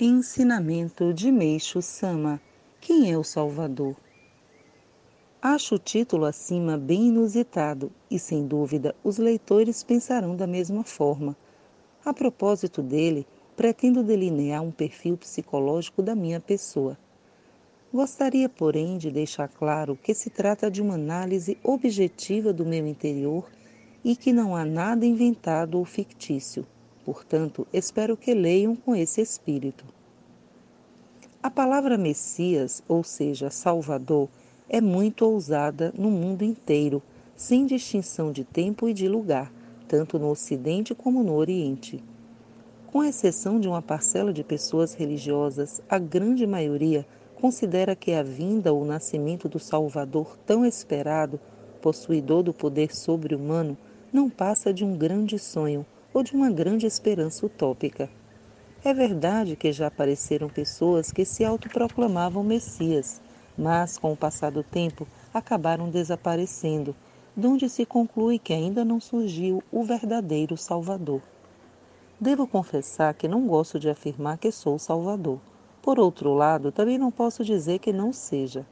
Ensinamento de Meixo Sama Quem é o Salvador? Acho o título acima bem inusitado e, sem dúvida, os leitores pensarão da mesma forma. A propósito dele, pretendo delinear um perfil psicológico da minha pessoa. Gostaria, porém, de deixar claro que se trata de uma análise objetiva do meu interior e que não há nada inventado ou fictício. Portanto, espero que leiam com esse espírito. A palavra Messias, ou seja, Salvador, é muito ousada no mundo inteiro, sem distinção de tempo e de lugar, tanto no Ocidente como no Oriente. Com exceção de uma parcela de pessoas religiosas, a grande maioria considera que a vinda ou nascimento do Salvador tão esperado, possuidor do poder sobre-humano, não passa de um grande sonho, ou de uma grande esperança utópica. É verdade que já apareceram pessoas que se autoproclamavam Messias, mas com o passar do tempo acabaram desaparecendo, donde se conclui que ainda não surgiu o verdadeiro Salvador. Devo confessar que não gosto de afirmar que sou Salvador. Por outro lado, também não posso dizer que não seja.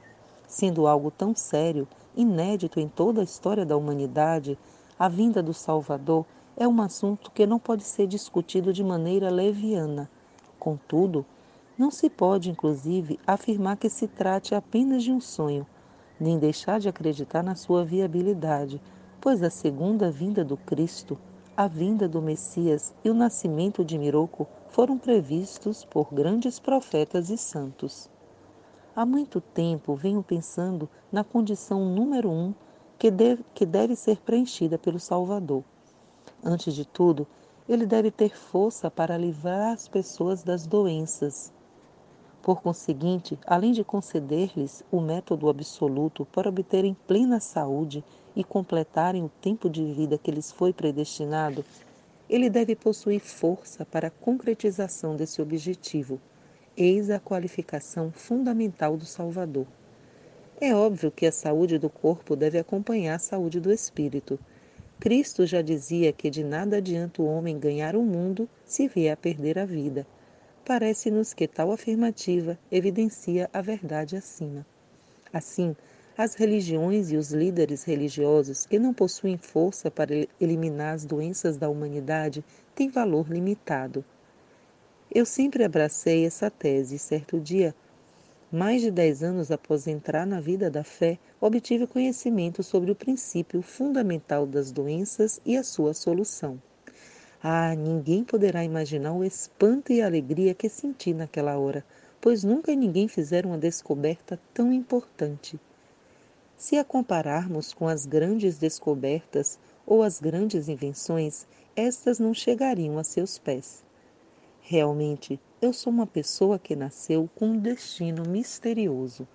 Sendo algo tão sério, inédito em toda a história da humanidade, a vinda do Salvador é um assunto que não pode ser discutido de maneira leviana. Contudo, não se pode, inclusive, afirmar que se trate apenas de um sonho, nem deixar de acreditar na sua viabilidade, pois a segunda vinda do Cristo, a vinda do Messias e o nascimento de Miroco foram previstos por grandes profetas e santos. Há muito tempo venho pensando na condição número um que deve, que deve ser preenchida pelo Salvador. Antes de tudo, ele deve ter força para livrar as pessoas das doenças. Por conseguinte, além de conceder-lhes o método absoluto para obterem plena saúde e completarem o tempo de vida que lhes foi predestinado, ele deve possuir força para a concretização desse objetivo. Eis a qualificação fundamental do Salvador. É óbvio que a saúde do corpo deve acompanhar a saúde do espírito Cristo já dizia que de nada adianta o homem ganhar o mundo se vier a perder a vida. Parece-nos que tal afirmativa evidencia a verdade acima. Assim, as religiões e os líderes religiosos que não possuem força para eliminar as doenças da humanidade têm valor limitado. Eu sempre abracei essa tese e certo dia mais de dez anos após entrar na vida da fé, obtive conhecimento sobre o princípio fundamental das doenças e a sua solução. Ah, ninguém poderá imaginar o espanto e a alegria que senti naquela hora, pois nunca ninguém fizera uma descoberta tão importante. Se a compararmos com as grandes descobertas ou as grandes invenções, estas não chegariam a seus pés. Realmente, eu sou uma pessoa que nasceu com um destino misterioso.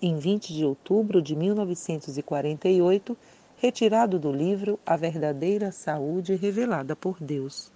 Em 20 de outubro de 1948, retirado do livro A Verdadeira Saúde Revelada por Deus.